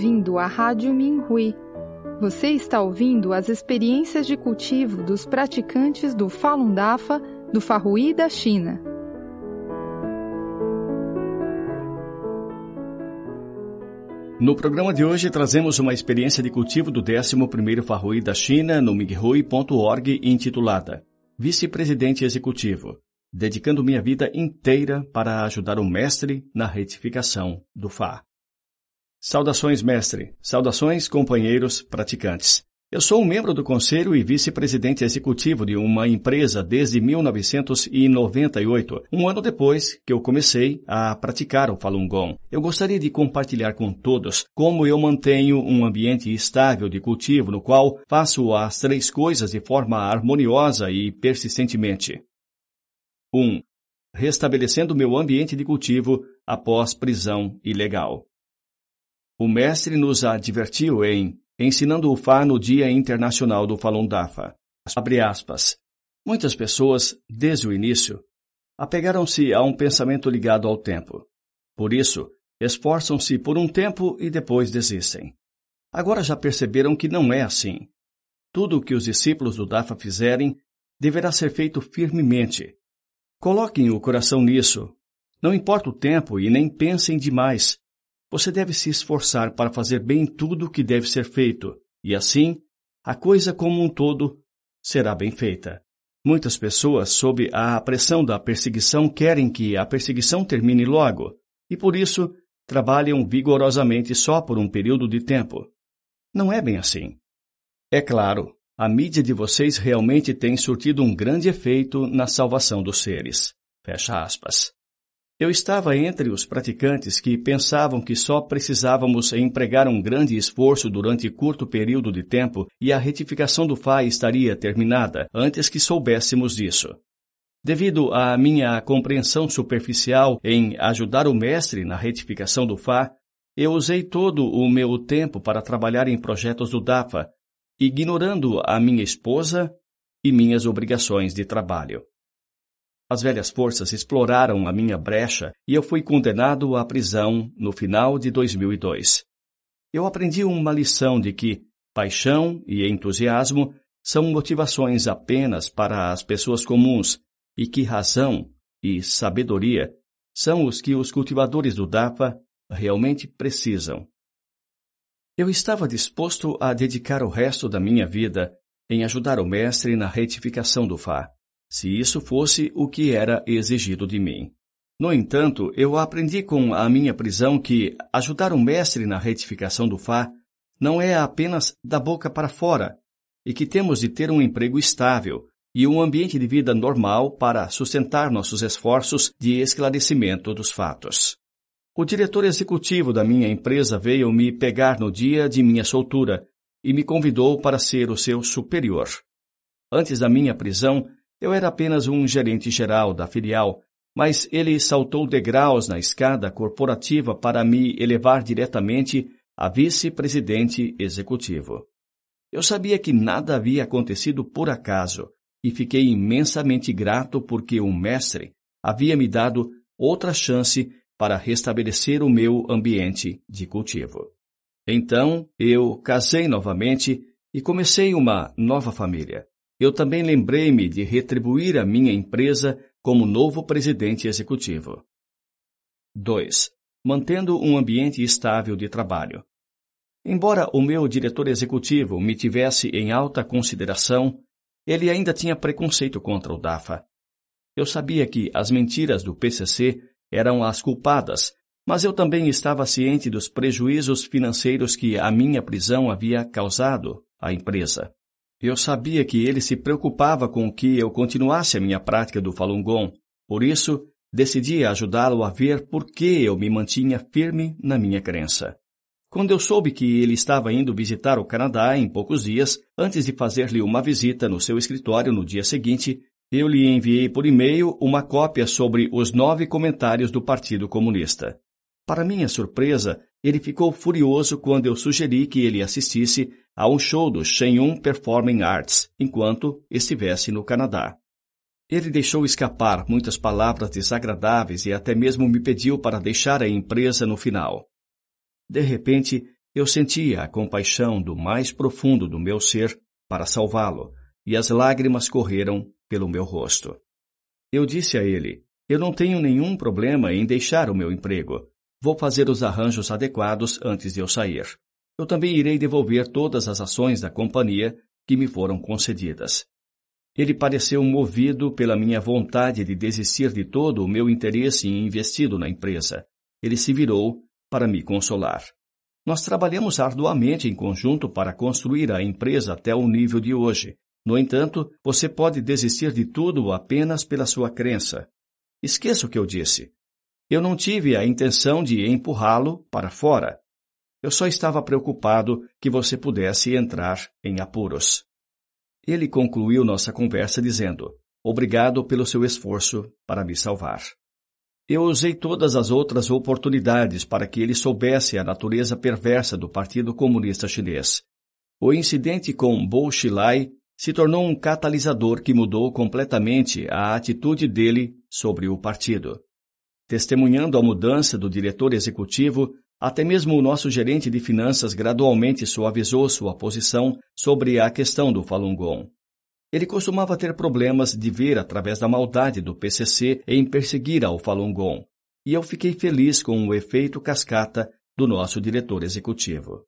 bem-vindo à Rádio Minhui. Você está ouvindo as experiências de cultivo dos praticantes do Falun Dafa do Farrui da China. No programa de hoje trazemos uma experiência de cultivo do 11º Farrui da China no minghui.org intitulada Vice-Presidente Executivo, dedicando minha vida inteira para ajudar o mestre na retificação do Fá. Saudações, mestre. Saudações, companheiros praticantes. Eu sou um membro do conselho e vice-presidente executivo de uma empresa desde 1998, um ano depois que eu comecei a praticar o Falun Gong. Eu gostaria de compartilhar com todos como eu mantenho um ambiente estável de cultivo no qual faço as três coisas de forma harmoniosa e persistentemente. 1. Um, restabelecendo meu ambiente de cultivo após prisão ilegal. O mestre nos advertiu em ensinando o Fá no Dia Internacional do Falun Dafa. Abre aspas. Muitas pessoas, desde o início, apegaram-se a um pensamento ligado ao tempo. Por isso, esforçam-se por um tempo e depois desistem. Agora já perceberam que não é assim. Tudo o que os discípulos do Dafa fizerem deverá ser feito firmemente. Coloquem o coração nisso. Não importa o tempo e nem pensem demais. Você deve se esforçar para fazer bem tudo o que deve ser feito, e assim, a coisa como um todo será bem feita. Muitas pessoas, sob a pressão da perseguição, querem que a perseguição termine logo, e por isso trabalham vigorosamente só por um período de tempo. Não é bem assim. É claro, a mídia de vocês realmente tem surtido um grande efeito na salvação dos seres. Fecha aspas. Eu estava entre os praticantes que pensavam que só precisávamos empregar um grande esforço durante curto período de tempo e a retificação do Fá estaria terminada antes que soubéssemos disso. Devido à minha compreensão superficial em ajudar o mestre na retificação do Fá, eu usei todo o meu tempo para trabalhar em projetos do DAFA, ignorando a minha esposa e minhas obrigações de trabalho. As velhas forças exploraram a minha brecha e eu fui condenado à prisão no final de 2002. Eu aprendi uma lição de que paixão e entusiasmo são motivações apenas para as pessoas comuns e que razão e sabedoria são os que os cultivadores do DAPA realmente precisam. Eu estava disposto a dedicar o resto da minha vida em ajudar o mestre na retificação do Fá se isso fosse o que era exigido de mim. No entanto, eu aprendi com a minha prisão que ajudar o mestre na retificação do Fá não é apenas da boca para fora, e que temos de ter um emprego estável e um ambiente de vida normal para sustentar nossos esforços de esclarecimento dos fatos. O diretor executivo da minha empresa veio me pegar no dia de minha soltura e me convidou para ser o seu superior. Antes da minha prisão, eu era apenas um gerente geral da filial, mas ele saltou degraus na escada corporativa para me elevar diretamente a vice-presidente executivo. Eu sabia que nada havia acontecido por acaso e fiquei imensamente grato porque o mestre havia me dado outra chance para restabelecer o meu ambiente de cultivo. Então, eu casei novamente e comecei uma nova família eu também lembrei-me de retribuir a minha empresa como novo presidente executivo. 2. Mantendo um ambiente estável de trabalho. Embora o meu diretor executivo me tivesse em alta consideração, ele ainda tinha preconceito contra o DAFA. Eu sabia que as mentiras do PCC eram as culpadas, mas eu também estava ciente dos prejuízos financeiros que a minha prisão havia causado à empresa. Eu sabia que ele se preocupava com que eu continuasse a minha prática do Falun Gong, por isso decidi ajudá-lo a ver por que eu me mantinha firme na minha crença. Quando eu soube que ele estava indo visitar o Canadá em poucos dias, antes de fazer-lhe uma visita no seu escritório no dia seguinte, eu lhe enviei por e-mail uma cópia sobre os nove comentários do Partido Comunista. Para minha surpresa, ele ficou furioso quando eu sugeri que ele assistisse a um show do Shenyun Performing Arts enquanto estivesse no Canadá. Ele deixou escapar muitas palavras desagradáveis e até mesmo me pediu para deixar a empresa no final. De repente, Eu sentia a compaixão do mais profundo do meu ser para salvá-lo, e as lágrimas correram pelo meu rosto. Eu disse a ele: Eu não tenho nenhum problema em deixar o meu emprego. Vou fazer os arranjos adequados antes de eu sair. Eu também irei devolver todas as ações da companhia que me foram concedidas. Ele pareceu movido pela minha vontade de desistir de todo o meu interesse investido na empresa. Ele se virou para me consolar. Nós trabalhamos arduamente em conjunto para construir a empresa até o nível de hoje. No entanto, você pode desistir de tudo apenas pela sua crença. Esqueça o que eu disse. Eu não tive a intenção de empurrá-lo para fora. Eu só estava preocupado que você pudesse entrar em apuros. Ele concluiu nossa conversa dizendo: Obrigado pelo seu esforço para me salvar. Eu usei todas as outras oportunidades para que ele soubesse a natureza perversa do Partido Comunista Chinês. O incidente com Bo Xilai se tornou um catalisador que mudou completamente a atitude dele sobre o partido. Testemunhando a mudança do diretor executivo, até mesmo o nosso gerente de finanças gradualmente suavizou sua posição sobre a questão do Falun Gong. Ele costumava ter problemas de ver através da maldade do PCC em perseguir ao Falun Gong, e eu fiquei feliz com o efeito cascata do nosso diretor executivo.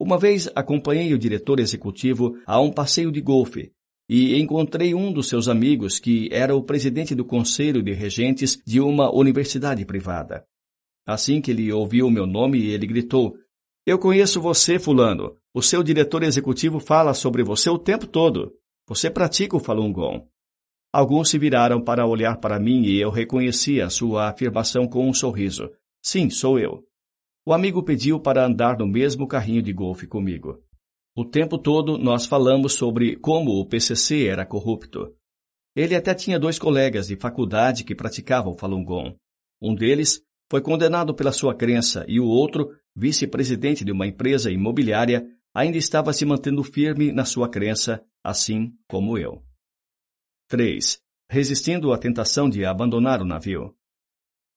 Uma vez acompanhei o diretor executivo a um passeio de golfe e encontrei um dos seus amigos que era o presidente do conselho de regentes de uma universidade privada. Assim que ele ouviu o meu nome, ele gritou: Eu conheço você, Fulano. O seu diretor executivo fala sobre você o tempo todo. Você pratica o Falun Gong. Alguns se viraram para olhar para mim e eu reconheci a sua afirmação com um sorriso. Sim, sou eu. O amigo pediu para andar no mesmo carrinho de golfe comigo. O tempo todo nós falamos sobre como o PCC era corrupto. Ele até tinha dois colegas de faculdade que praticavam Falun Gong. Um deles foi condenado pela sua crença e o outro, vice-presidente de uma empresa imobiliária, ainda estava se mantendo firme na sua crença, assim como eu. 3. Resistindo à tentação de abandonar o navio.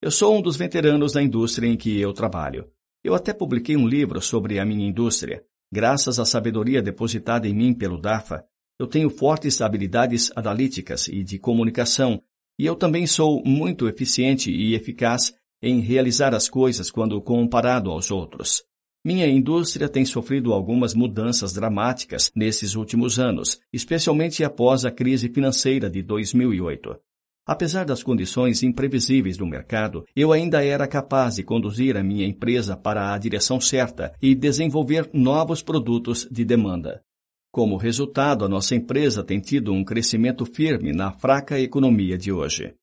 Eu sou um dos veteranos da indústria em que eu trabalho. Eu até publiquei um livro sobre a minha indústria. Graças à sabedoria depositada em mim pelo DAFA, eu tenho fortes habilidades analíticas e de comunicação, e eu também sou muito eficiente e eficaz em realizar as coisas quando comparado aos outros. Minha indústria tem sofrido algumas mudanças dramáticas nesses últimos anos, especialmente após a crise financeira de 2008. Apesar das condições imprevisíveis do mercado, eu ainda era capaz de conduzir a minha empresa para a direção certa e desenvolver novos produtos de demanda. Como resultado, a nossa empresa tem tido um crescimento firme na fraca economia de hoje.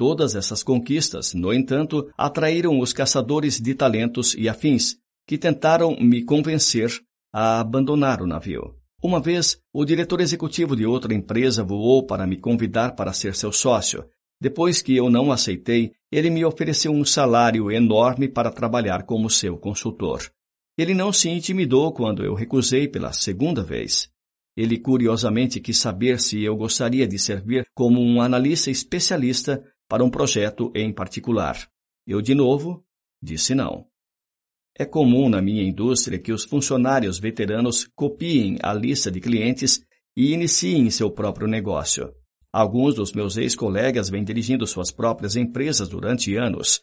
Todas essas conquistas, no entanto, atraíram os caçadores de talentos e afins, que tentaram me convencer a abandonar o navio. Uma vez, o diretor executivo de outra empresa voou para me convidar para ser seu sócio. Depois que eu não aceitei, ele me ofereceu um salário enorme para trabalhar como seu consultor. Ele não se intimidou quando eu recusei pela segunda vez. Ele curiosamente quis saber se eu gostaria de servir como um analista especialista para um projeto em particular. Eu, de novo, disse não. É comum na minha indústria que os funcionários veteranos copiem a lista de clientes e iniciem seu próprio negócio. Alguns dos meus ex-colegas vêm dirigindo suas próprias empresas durante anos.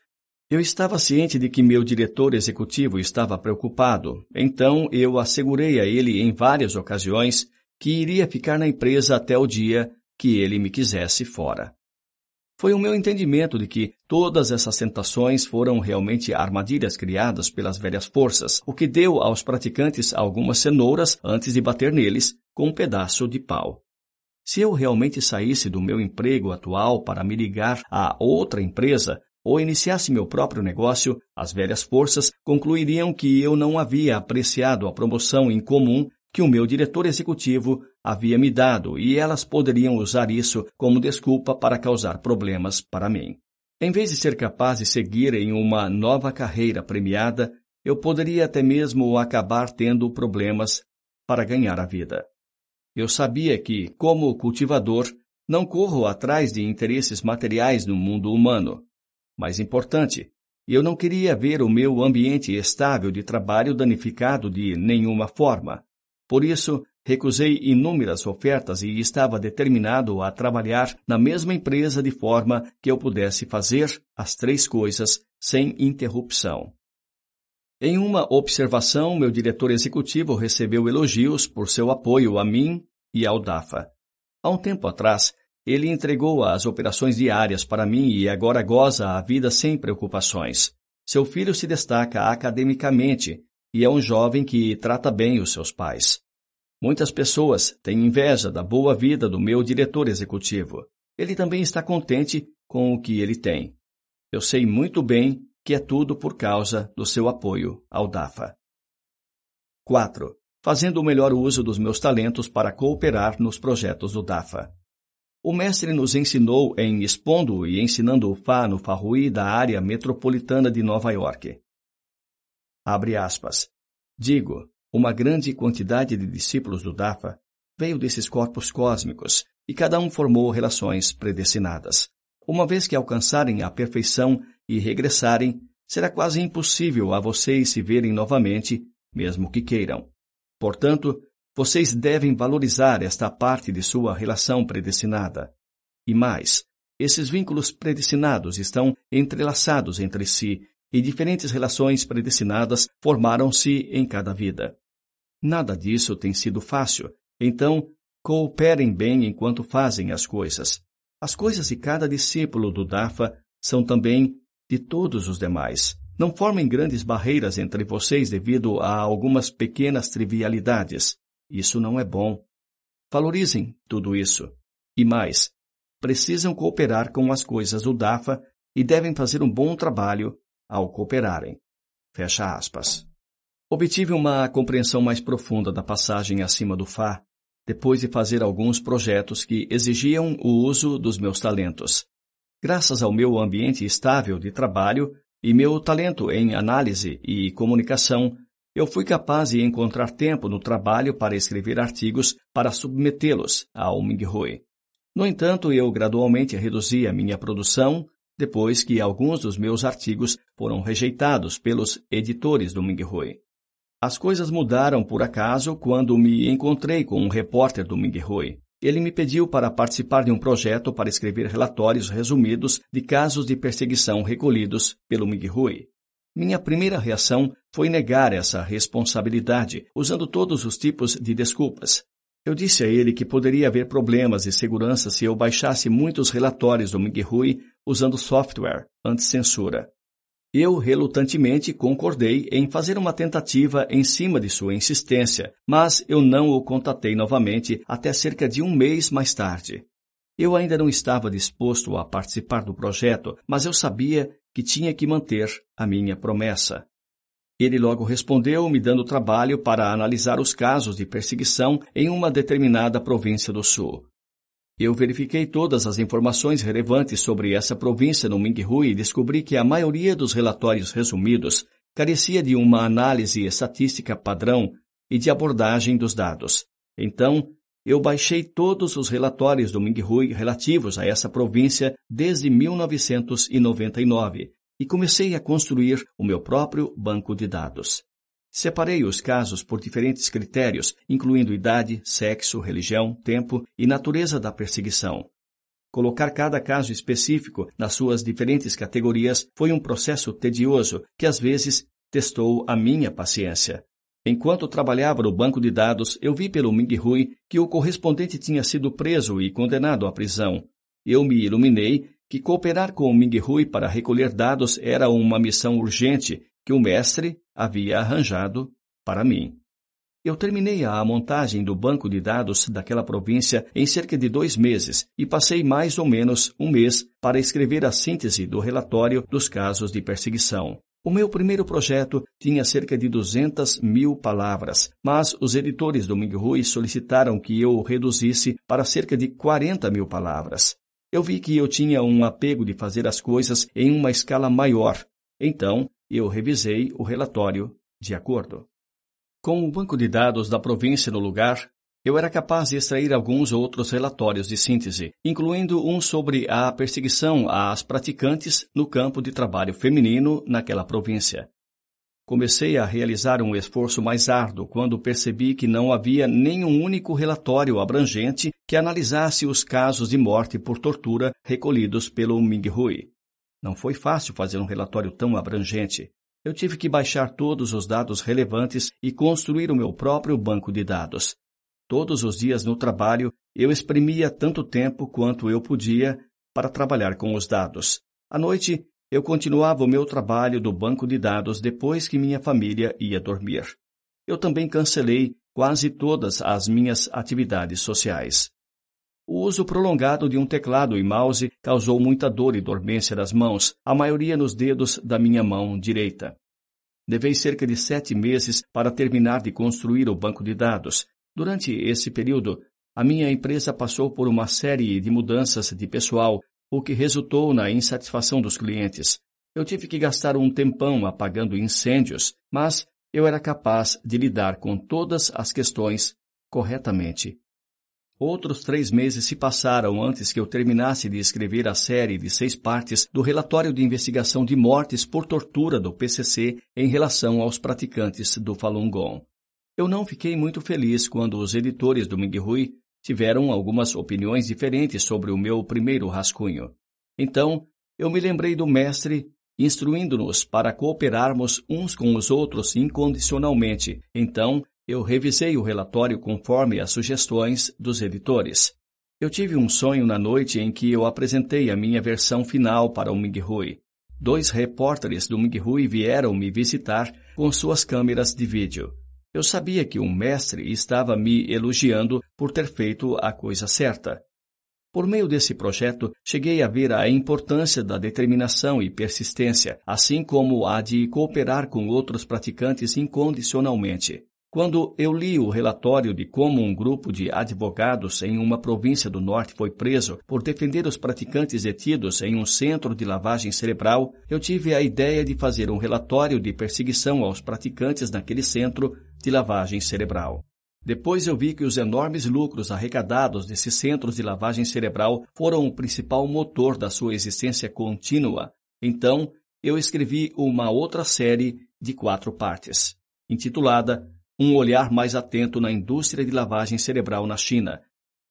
Eu estava ciente de que meu diretor executivo estava preocupado, então eu assegurei a ele em várias ocasiões que iria ficar na empresa até o dia que ele me quisesse fora. Foi o meu entendimento de que todas essas tentações foram realmente armadilhas criadas pelas velhas forças, o que deu aos praticantes algumas cenouras antes de bater neles com um pedaço de pau. Se eu realmente saísse do meu emprego atual para me ligar a outra empresa ou iniciasse meu próprio negócio, as velhas forças concluiriam que eu não havia apreciado a promoção em comum que o meu diretor executivo havia me dado e elas poderiam usar isso como desculpa para causar problemas para mim. Em vez de ser capaz de seguir em uma nova carreira premiada, eu poderia até mesmo acabar tendo problemas para ganhar a vida. Eu sabia que, como cultivador, não corro atrás de interesses materiais no mundo humano. Mais importante, eu não queria ver o meu ambiente estável de trabalho danificado de nenhuma forma. Por isso, recusei inúmeras ofertas e estava determinado a trabalhar na mesma empresa de forma que eu pudesse fazer as três coisas sem interrupção. Em uma observação, meu diretor executivo recebeu elogios por seu apoio a mim e ao DAFA. Há um tempo atrás, ele entregou as operações diárias para mim e agora goza a vida sem preocupações. Seu filho se destaca academicamente e é um jovem que trata bem os seus pais. Muitas pessoas têm inveja da boa vida do meu diretor executivo. Ele também está contente com o que ele tem. Eu sei muito bem que é tudo por causa do seu apoio ao DAFA. 4. Fazendo o melhor uso dos meus talentos para cooperar nos projetos do DAFA. O mestre nos ensinou em expondo e ensinando o Fá no Farrui da área metropolitana de Nova York. Abre aspas. Digo, uma grande quantidade de discípulos do Dafa veio desses corpos cósmicos e cada um formou relações predestinadas. Uma vez que alcançarem a perfeição e regressarem, será quase impossível a vocês se verem novamente, mesmo que queiram. Portanto, vocês devem valorizar esta parte de sua relação predestinada. E mais, esses vínculos predestinados estão entrelaçados entre si e diferentes relações predestinadas formaram-se em cada vida. Nada disso tem sido fácil, então cooperem bem enquanto fazem as coisas. As coisas de cada discípulo do DAFA são também de todos os demais. Não formem grandes barreiras entre vocês devido a algumas pequenas trivialidades. Isso não é bom. Valorizem tudo isso. E mais, precisam cooperar com as coisas do DAFA e devem fazer um bom trabalho ao cooperarem. Fecha aspas. Obtive uma compreensão mais profunda da passagem acima do Fá, depois de fazer alguns projetos que exigiam o uso dos meus talentos. Graças ao meu ambiente estável de trabalho e meu talento em análise e comunicação, eu fui capaz de encontrar tempo no trabalho para escrever artigos para submetê-los ao Minghui. No entanto, eu gradualmente reduzi a minha produção depois que alguns dos meus artigos foram rejeitados pelos editores do Minghui. As coisas mudaram por acaso quando me encontrei com um repórter do Minghui. Ele me pediu para participar de um projeto para escrever relatórios resumidos de casos de perseguição recolhidos pelo Minghui. Minha primeira reação foi negar essa responsabilidade, usando todos os tipos de desculpas. Eu disse a ele que poderia haver problemas de segurança se eu baixasse muitos relatórios do Minghui usando software anti-censura. Eu relutantemente concordei em fazer uma tentativa em cima de sua insistência, mas eu não o contatei novamente até cerca de um mês mais tarde. Eu ainda não estava disposto a participar do projeto, mas eu sabia que tinha que manter a minha promessa. Ele logo respondeu, me dando trabalho para analisar os casos de perseguição em uma determinada província do Sul. Eu verifiquei todas as informações relevantes sobre essa província no Minghui e descobri que a maioria dos relatórios resumidos carecia de uma análise estatística padrão e de abordagem dos dados. Então, eu baixei todos os relatórios do Minghui relativos a essa província desde 1999 e comecei a construir o meu próprio banco de dados. Separei os casos por diferentes critérios, incluindo idade, sexo, religião, tempo e natureza da perseguição. Colocar cada caso específico nas suas diferentes categorias foi um processo tedioso que às vezes testou a minha paciência. Enquanto trabalhava no banco de dados, eu vi pelo Minghui que o correspondente tinha sido preso e condenado à prisão. Eu me iluminei que cooperar com o Minghui para recolher dados era uma missão urgente que o mestre havia arranjado para mim. Eu terminei a montagem do banco de dados daquela província em cerca de dois meses e passei mais ou menos um mês para escrever a síntese do relatório dos casos de perseguição. O meu primeiro projeto tinha cerca de 200 mil palavras, mas os editores do Minghui solicitaram que eu o reduzisse para cerca de 40 mil palavras. Eu vi que eu tinha um apego de fazer as coisas em uma escala maior, então eu revisei o relatório de acordo. Com o banco de dados da província no lugar, eu era capaz de extrair alguns outros relatórios de síntese, incluindo um sobre a perseguição às praticantes no campo de trabalho feminino naquela província. Comecei a realizar um esforço mais árduo quando percebi que não havia nenhum único relatório abrangente que analisasse os casos de morte por tortura recolhidos pelo Ming Hui. Não foi fácil fazer um relatório tão abrangente. Eu tive que baixar todos os dados relevantes e construir o meu próprio banco de dados. Todos os dias no trabalho, eu exprimia tanto tempo quanto eu podia para trabalhar com os dados. À noite, eu continuava o meu trabalho do banco de dados depois que minha família ia dormir. Eu também cancelei quase todas as minhas atividades sociais. O uso prolongado de um teclado e mouse causou muita dor e dormência das mãos, a maioria nos dedos da minha mão direita. Levei cerca de sete meses para terminar de construir o banco de dados, Durante esse período, a minha empresa passou por uma série de mudanças de pessoal, o que resultou na insatisfação dos clientes. Eu tive que gastar um tempão apagando incêndios, mas eu era capaz de lidar com todas as questões corretamente. Outros três meses se passaram antes que eu terminasse de escrever a série de seis partes do relatório de investigação de mortes por tortura do PCC em relação aos praticantes do Falun Gong. Eu não fiquei muito feliz quando os editores do Minghui tiveram algumas opiniões diferentes sobre o meu primeiro rascunho. Então, eu me lembrei do mestre instruindo-nos para cooperarmos uns com os outros incondicionalmente. Então, eu revisei o relatório conforme as sugestões dos editores. Eu tive um sonho na noite em que eu apresentei a minha versão final para o Minghui. Dois repórteres do Minghui vieram me visitar com suas câmeras de vídeo. Eu sabia que um mestre estava me elogiando por ter feito a coisa certa. Por meio desse projeto, cheguei a ver a importância da determinação e persistência, assim como a de cooperar com outros praticantes incondicionalmente. Quando eu li o relatório de como um grupo de advogados em uma província do norte foi preso por defender os praticantes detidos em um centro de lavagem cerebral, eu tive a ideia de fazer um relatório de perseguição aos praticantes naquele centro de lavagem cerebral. Depois eu vi que os enormes lucros arrecadados desses centros de lavagem cerebral foram o principal motor da sua existência contínua. Então, eu escrevi uma outra série de quatro partes, intitulada Um Olhar Mais Atento na Indústria de Lavagem Cerebral na China: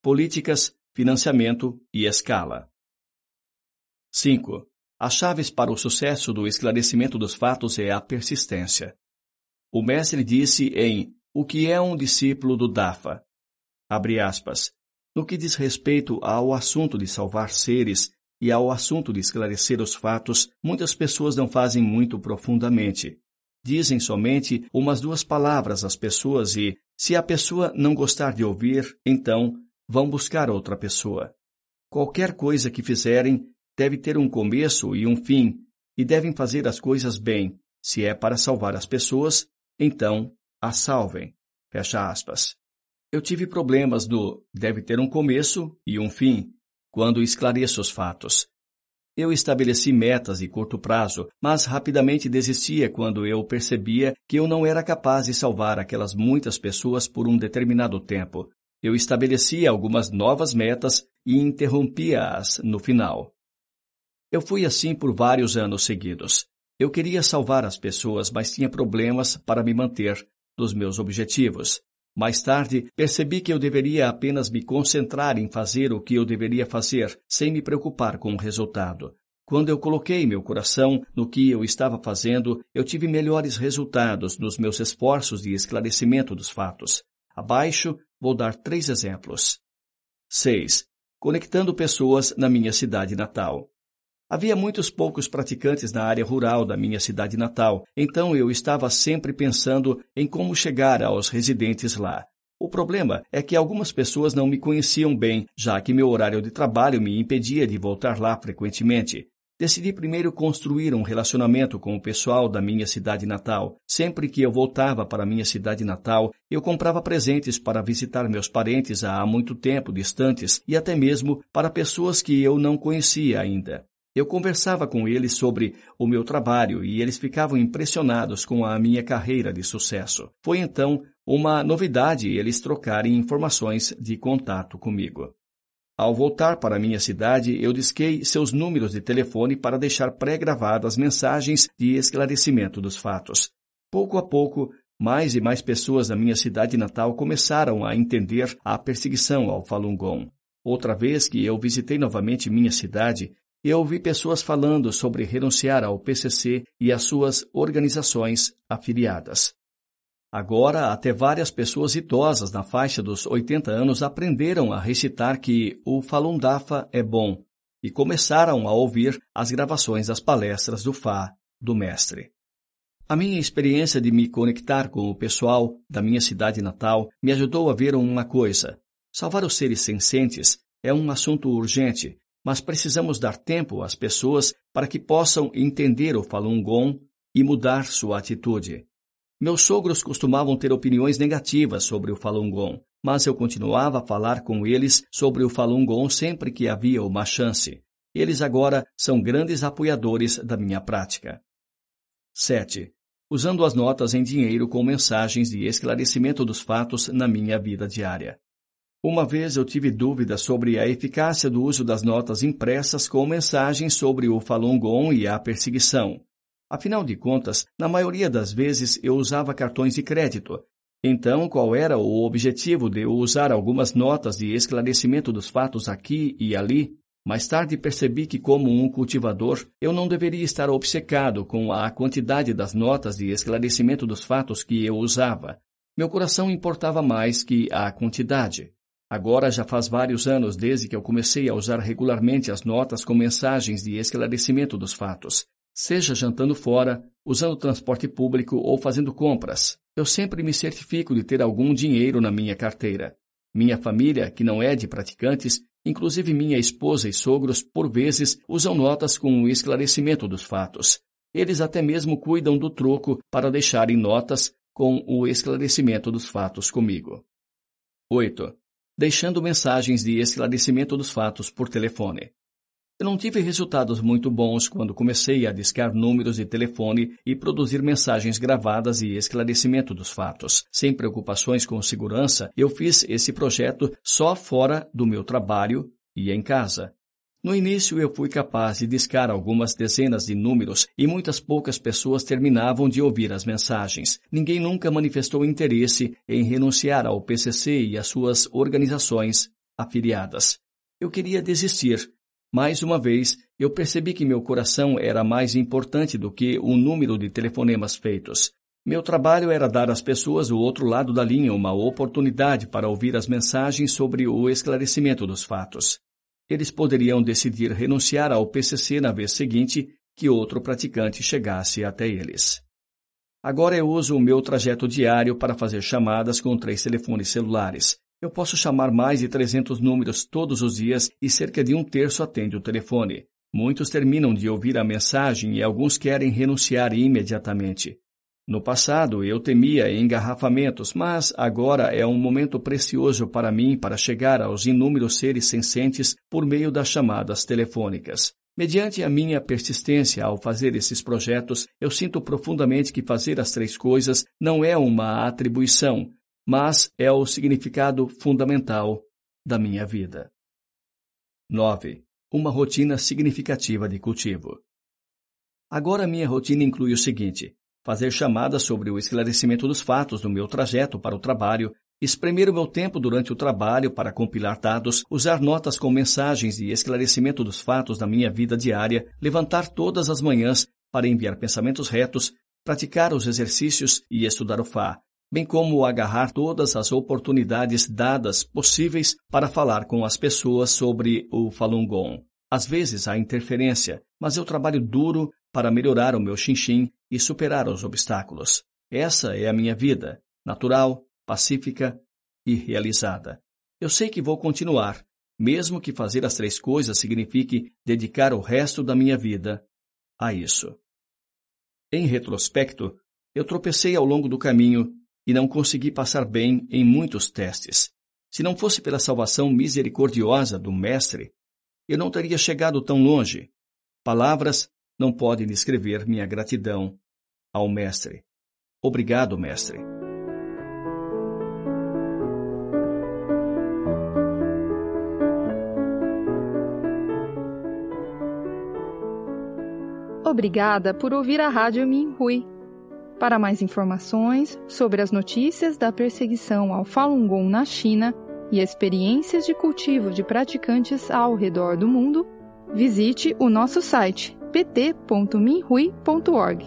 Políticas, Financiamento e Escala. 5. As chaves para o sucesso do esclarecimento dos fatos é a persistência. O mestre disse em O que é um discípulo do Dafa? Abre aspas. No que diz respeito ao assunto de salvar seres e ao assunto de esclarecer os fatos, muitas pessoas não fazem muito profundamente. Dizem somente umas duas palavras às pessoas e, se a pessoa não gostar de ouvir, então vão buscar outra pessoa. Qualquer coisa que fizerem deve ter um começo e um fim, e devem fazer as coisas bem, se é para salvar as pessoas então a salvem. Fecha aspas. Eu tive problemas do deve ter um começo e um fim quando esclareço os fatos. Eu estabeleci metas de curto prazo, mas rapidamente desistia quando eu percebia que eu não era capaz de salvar aquelas muitas pessoas por um determinado tempo. Eu estabelecia algumas novas metas e interrompia-as no final. Eu fui assim por vários anos seguidos. Eu queria salvar as pessoas, mas tinha problemas para me manter dos meus objetivos. Mais tarde, percebi que eu deveria apenas me concentrar em fazer o que eu deveria fazer, sem me preocupar com o resultado. Quando eu coloquei meu coração no que eu estava fazendo, eu tive melhores resultados nos meus esforços de esclarecimento dos fatos. Abaixo, vou dar três exemplos. 6. Conectando pessoas na minha cidade natal. Havia muitos poucos praticantes na área rural da minha cidade natal, então eu estava sempre pensando em como chegar aos residentes lá. O problema é que algumas pessoas não me conheciam bem, já que meu horário de trabalho me impedia de voltar lá frequentemente. Decidi primeiro construir um relacionamento com o pessoal da minha cidade natal. Sempre que eu voltava para minha cidade natal, eu comprava presentes para visitar meus parentes há muito tempo distantes e até mesmo para pessoas que eu não conhecia ainda. Eu conversava com eles sobre o meu trabalho e eles ficavam impressionados com a minha carreira de sucesso. Foi então uma novidade eles trocarem informações de contato comigo. Ao voltar para minha cidade, eu disquei seus números de telefone para deixar pré-gravadas mensagens de esclarecimento dos fatos. Pouco a pouco, mais e mais pessoas da minha cidade natal começaram a entender a perseguição ao Falun Gong. Outra vez que eu visitei novamente minha cidade, eu ouvi pessoas falando sobre renunciar ao PCC e às suas organizações afiliadas. Agora, até várias pessoas idosas na faixa dos 80 anos aprenderam a recitar que o Falun Dafa é bom e começaram a ouvir as gravações das palestras do Fá, do mestre. A minha experiência de me conectar com o pessoal da minha cidade natal me ajudou a ver uma coisa. Salvar os seres sencientes é um assunto urgente, mas precisamos dar tempo às pessoas para que possam entender o Falun Gong e mudar sua atitude. Meus sogros costumavam ter opiniões negativas sobre o Falun Gong, mas eu continuava a falar com eles sobre o Falun Gong sempre que havia uma chance. Eles agora são grandes apoiadores da minha prática. 7. Usando as notas em dinheiro com mensagens de esclarecimento dos fatos na minha vida diária. Uma vez eu tive dúvidas sobre a eficácia do uso das notas impressas com mensagens sobre o Falun Gong e a perseguição. Afinal de contas, na maioria das vezes eu usava cartões de crédito. Então, qual era o objetivo de eu usar algumas notas de esclarecimento dos fatos aqui e ali? Mais tarde percebi que, como um cultivador, eu não deveria estar obcecado com a quantidade das notas de esclarecimento dos fatos que eu usava. Meu coração importava mais que a quantidade. Agora já faz vários anos desde que eu comecei a usar regularmente as notas com mensagens de esclarecimento dos fatos seja jantando fora, usando transporte público ou fazendo compras. Eu sempre me certifico de ter algum dinheiro na minha carteira. Minha família, que não é de praticantes, inclusive minha esposa e sogros, por vezes, usam notas com o esclarecimento dos fatos. Eles até mesmo cuidam do troco para deixarem notas com o esclarecimento dos fatos comigo. 8. Deixando mensagens de esclarecimento dos fatos por telefone. Eu não tive resultados muito bons quando comecei a discar números de telefone e produzir mensagens gravadas e esclarecimento dos fatos. Sem preocupações com segurança, eu fiz esse projeto só fora do meu trabalho e em casa. No início, eu fui capaz de discar algumas dezenas de números e muitas poucas pessoas terminavam de ouvir as mensagens. Ninguém nunca manifestou interesse em renunciar ao PCC e às suas organizações afiliadas. Eu queria desistir, mais uma vez, eu percebi que meu coração era mais importante do que o número de telefonemas feitos. Meu trabalho era dar às pessoas do outro lado da linha uma oportunidade para ouvir as mensagens sobre o esclarecimento dos fatos. Eles poderiam decidir renunciar ao PCC na vez seguinte que outro praticante chegasse até eles. Agora eu uso o meu trajeto diário para fazer chamadas com três telefones celulares. Eu posso chamar mais de 300 números todos os dias e cerca de um terço atende o telefone. Muitos terminam de ouvir a mensagem e alguns querem renunciar imediatamente. No passado, eu temia engarrafamentos, mas agora é um momento precioso para mim para chegar aos inúmeros seres sencientes por meio das chamadas telefônicas. Mediante a minha persistência ao fazer esses projetos, eu sinto profundamente que fazer as três coisas não é uma atribuição, mas é o significado fundamental da minha vida. 9. Uma rotina significativa de cultivo. Agora minha rotina inclui o seguinte: fazer chamadas sobre o esclarecimento dos fatos do meu trajeto para o trabalho, espremer o meu tempo durante o trabalho para compilar dados, usar notas com mensagens de esclarecimento dos fatos da minha vida diária, levantar todas as manhãs para enviar pensamentos retos, praticar os exercícios e estudar o Fá, bem como agarrar todas as oportunidades dadas possíveis para falar com as pessoas sobre o Falun Gong. Às vezes há interferência, mas eu trabalho duro para melhorar o meu xinxim e superar os obstáculos. Essa é a minha vida, natural, pacífica e realizada. Eu sei que vou continuar, mesmo que fazer as três coisas signifique dedicar o resto da minha vida a isso. Em retrospecto, eu tropecei ao longo do caminho e não consegui passar bem em muitos testes. Se não fosse pela salvação misericordiosa do Mestre, eu não teria chegado tão longe. Palavras não podem descrever minha gratidão ao Mestre. Obrigado, Mestre. Obrigada por ouvir a Rádio Minhui. Para mais informações sobre as notícias da perseguição ao Falun Gong na China e experiências de cultivo de praticantes ao redor do mundo, visite o nosso site pt.minhui.org.